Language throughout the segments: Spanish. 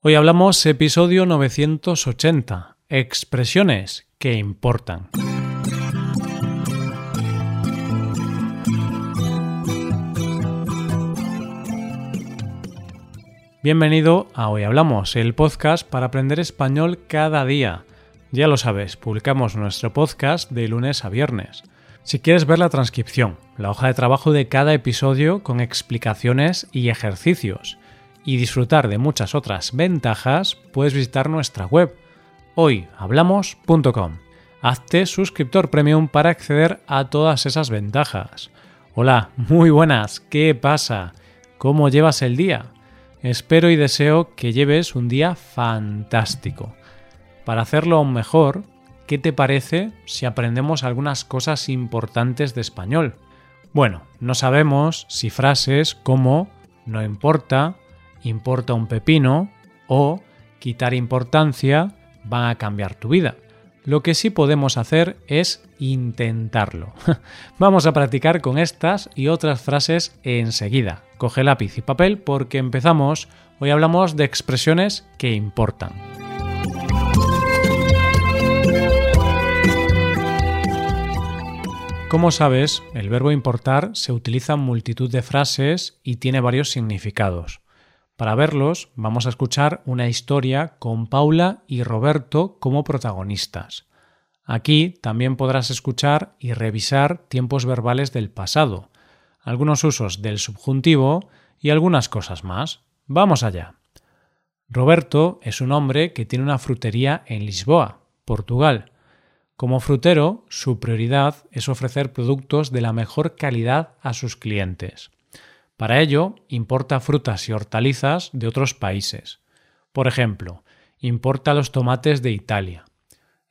Hoy hablamos episodio 980, expresiones que importan. Bienvenido a Hoy Hablamos, el podcast para aprender español cada día. Ya lo sabes, publicamos nuestro podcast de lunes a viernes. Si quieres ver la transcripción, la hoja de trabajo de cada episodio con explicaciones y ejercicios, y disfrutar de muchas otras ventajas, puedes visitar nuestra web hoyhablamos.com. Hazte suscriptor premium para acceder a todas esas ventajas. Hola, muy buenas, ¿qué pasa? ¿Cómo llevas el día? Espero y deseo que lleves un día fantástico. Para hacerlo aún mejor, ¿qué te parece si aprendemos algunas cosas importantes de español? Bueno, no sabemos si frases como no importa, importa un pepino o quitar importancia van a cambiar tu vida. Lo que sí podemos hacer es intentarlo. Vamos a practicar con estas y otras frases enseguida. Coge lápiz y papel porque empezamos. Hoy hablamos de expresiones que importan. Como sabes, el verbo importar se utiliza en multitud de frases y tiene varios significados. Para verlos, vamos a escuchar una historia con Paula y Roberto como protagonistas. Aquí también podrás escuchar y revisar tiempos verbales del pasado, algunos usos del subjuntivo y algunas cosas más. Vamos allá. Roberto es un hombre que tiene una frutería en Lisboa, Portugal. Como frutero, su prioridad es ofrecer productos de la mejor calidad a sus clientes. Para ello, importa frutas y hortalizas de otros países. Por ejemplo, importa los tomates de Italia.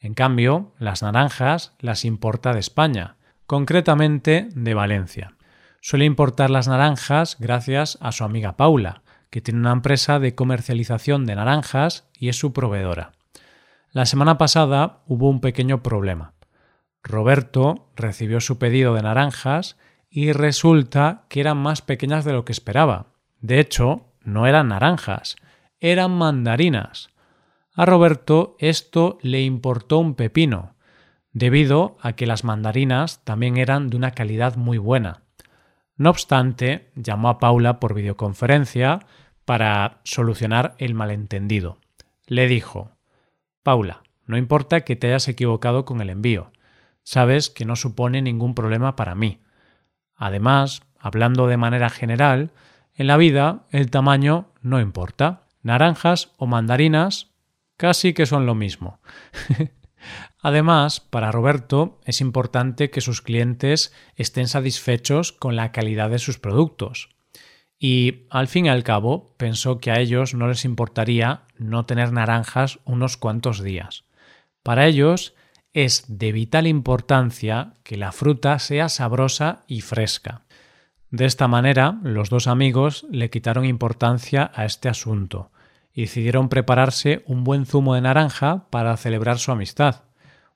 En cambio, las naranjas las importa de España, concretamente de Valencia. Suele importar las naranjas gracias a su amiga Paula, que tiene una empresa de comercialización de naranjas y es su proveedora. La semana pasada hubo un pequeño problema. Roberto recibió su pedido de naranjas y resulta que eran más pequeñas de lo que esperaba. De hecho, no eran naranjas, eran mandarinas. A Roberto esto le importó un pepino, debido a que las mandarinas también eran de una calidad muy buena. No obstante, llamó a Paula por videoconferencia para solucionar el malentendido. Le dijo Paula, no importa que te hayas equivocado con el envío. Sabes que no supone ningún problema para mí. Además, hablando de manera general, en la vida el tamaño no importa. Naranjas o mandarinas casi que son lo mismo. Además, para Roberto es importante que sus clientes estén satisfechos con la calidad de sus productos. Y al fin y al cabo pensó que a ellos no les importaría no tener naranjas unos cuantos días. Para ellos es de vital importancia que la fruta sea sabrosa y fresca. De esta manera, los dos amigos le quitaron importancia a este asunto y decidieron prepararse un buen zumo de naranja para celebrar su amistad.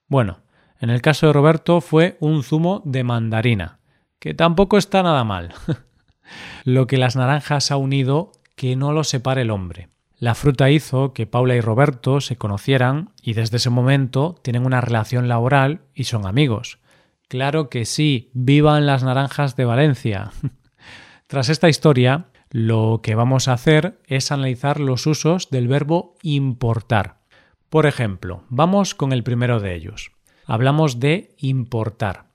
Bueno, en el caso de Roberto fue un zumo de mandarina, que tampoco está nada mal. lo que las naranjas ha unido que no lo separe el hombre. La fruta hizo que Paula y Roberto se conocieran y desde ese momento tienen una relación laboral y son amigos. Claro que sí, vivan las naranjas de Valencia. Tras esta historia, lo que vamos a hacer es analizar los usos del verbo importar. Por ejemplo, vamos con el primero de ellos. Hablamos de importar.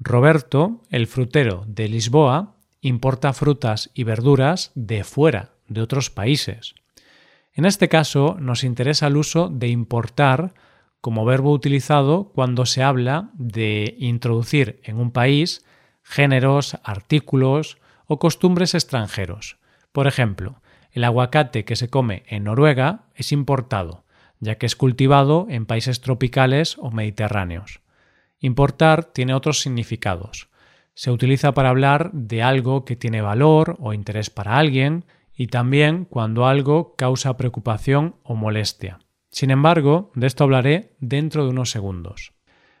Roberto, el frutero de Lisboa, importa frutas y verduras de fuera, de otros países. En este caso nos interesa el uso de importar como verbo utilizado cuando se habla de introducir en un país géneros, artículos o costumbres extranjeros. Por ejemplo, el aguacate que se come en Noruega es importado, ya que es cultivado en países tropicales o mediterráneos. Importar tiene otros significados. Se utiliza para hablar de algo que tiene valor o interés para alguien, y también cuando algo causa preocupación o molestia. Sin embargo, de esto hablaré dentro de unos segundos.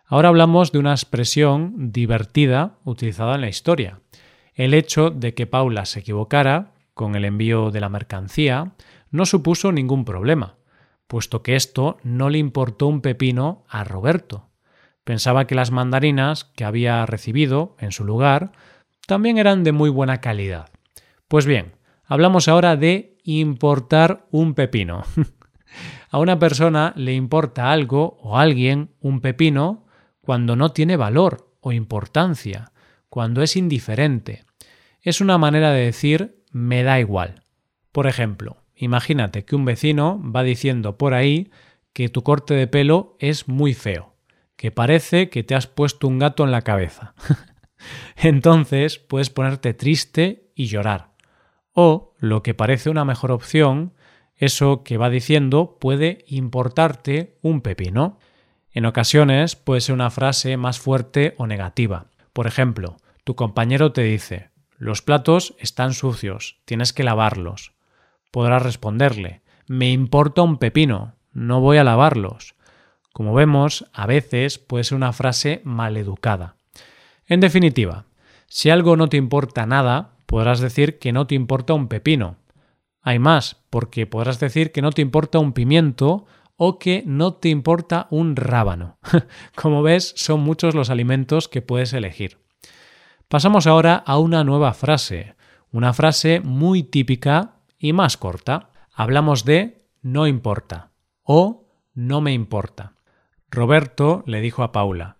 Ahora hablamos de una expresión divertida utilizada en la historia. El hecho de que Paula se equivocara con el envío de la mercancía no supuso ningún problema, puesto que esto no le importó un pepino a Roberto. Pensaba que las mandarinas que había recibido en su lugar también eran de muy buena calidad. Pues bien, hablamos ahora de importar un pepino. a una persona le importa algo o alguien un pepino cuando no tiene valor o importancia, cuando es indiferente. Es una manera de decir me da igual. Por ejemplo, imagínate que un vecino va diciendo por ahí que tu corte de pelo es muy feo, que parece que te has puesto un gato en la cabeza. Entonces puedes ponerte triste y llorar. O, lo que parece una mejor opción, eso que va diciendo puede importarte un pepino. En ocasiones puede ser una frase más fuerte o negativa. Por ejemplo, tu compañero te dice los platos están sucios, tienes que lavarlos. Podrás responderle me importa un pepino, no voy a lavarlos. Como vemos, a veces puede ser una frase maleducada. En definitiva, si algo no te importa nada, podrás decir que no te importa un pepino. Hay más, porque podrás decir que no te importa un pimiento o que no te importa un rábano. Como ves, son muchos los alimentos que puedes elegir. Pasamos ahora a una nueva frase, una frase muy típica y más corta. Hablamos de no importa o no me importa. Roberto le dijo a Paula,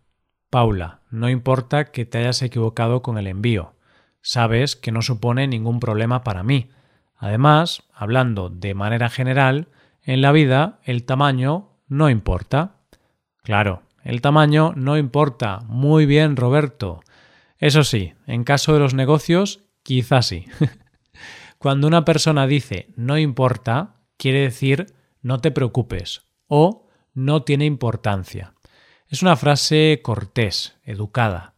Paula, no importa que te hayas equivocado con el envío. Sabes que no supone ningún problema para mí. Además, hablando de manera general, en la vida el tamaño no importa. Claro, el tamaño no importa. Muy bien, Roberto. Eso sí, en caso de los negocios, quizás sí. Cuando una persona dice no importa, quiere decir no te preocupes o no tiene importancia. Es una frase cortés, educada.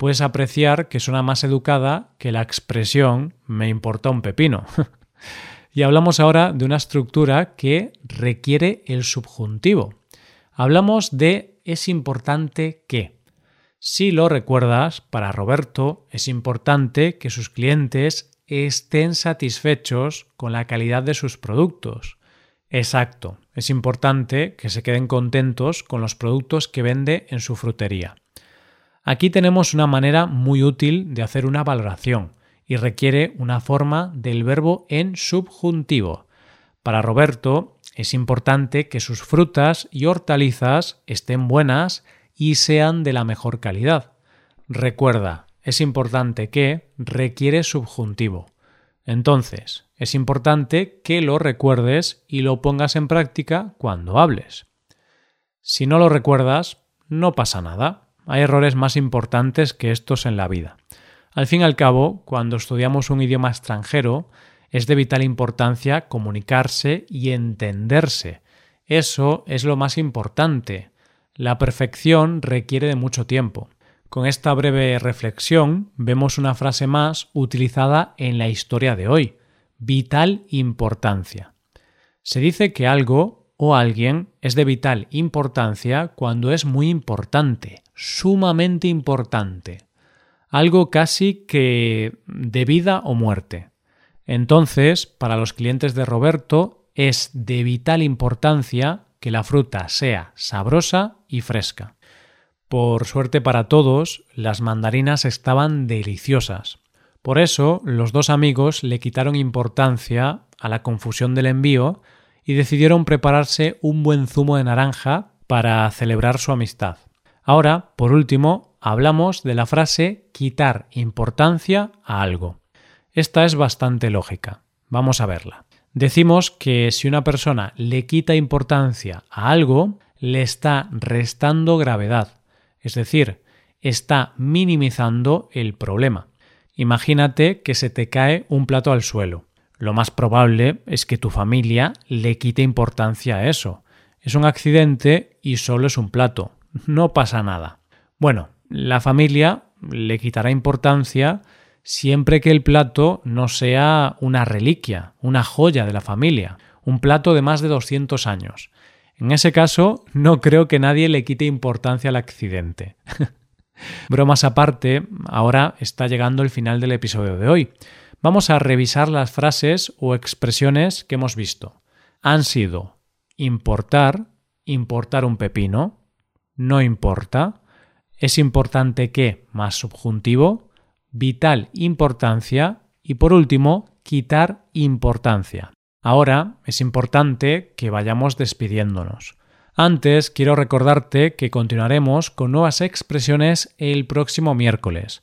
Puedes apreciar que suena más educada que la expresión me importa un pepino. y hablamos ahora de una estructura que requiere el subjuntivo. Hablamos de es importante que. Si lo recuerdas, para Roberto es importante que sus clientes estén satisfechos con la calidad de sus productos. Exacto, es importante que se queden contentos con los productos que vende en su frutería. Aquí tenemos una manera muy útil de hacer una valoración y requiere una forma del verbo en subjuntivo. Para Roberto es importante que sus frutas y hortalizas estén buenas y sean de la mejor calidad. Recuerda, es importante que requiere subjuntivo. Entonces, es importante que lo recuerdes y lo pongas en práctica cuando hables. Si no lo recuerdas, no pasa nada. Hay errores más importantes que estos en la vida. Al fin y al cabo, cuando estudiamos un idioma extranjero, es de vital importancia comunicarse y entenderse. Eso es lo más importante. La perfección requiere de mucho tiempo. Con esta breve reflexión vemos una frase más utilizada en la historia de hoy, vital importancia. Se dice que algo o alguien es de vital importancia cuando es muy importante, sumamente importante, algo casi que de vida o muerte. Entonces, para los clientes de Roberto es de vital importancia que la fruta sea sabrosa y fresca. Por suerte para todos, las mandarinas estaban deliciosas. Por eso, los dos amigos le quitaron importancia a la confusión del envío y decidieron prepararse un buen zumo de naranja para celebrar su amistad. Ahora, por último, hablamos de la frase quitar importancia a algo. Esta es bastante lógica. Vamos a verla. Decimos que si una persona le quita importancia a algo, le está restando gravedad, es decir, está minimizando el problema. Imagínate que se te cae un plato al suelo. Lo más probable es que tu familia le quite importancia a eso. Es un accidente y solo es un plato. No pasa nada. Bueno, la familia le quitará importancia siempre que el plato no sea una reliquia, una joya de la familia, un plato de más de 200 años. En ese caso, no creo que nadie le quite importancia al accidente. Bromas aparte, ahora está llegando el final del episodio de hoy. Vamos a revisar las frases o expresiones que hemos visto. han sido importar, importar un pepino, no importa, es importante que más subjuntivo, vital importancia y por último, quitar importancia. Ahora es importante que vayamos despidiéndonos. Antes quiero recordarte que continuaremos con nuevas expresiones el próximo miércoles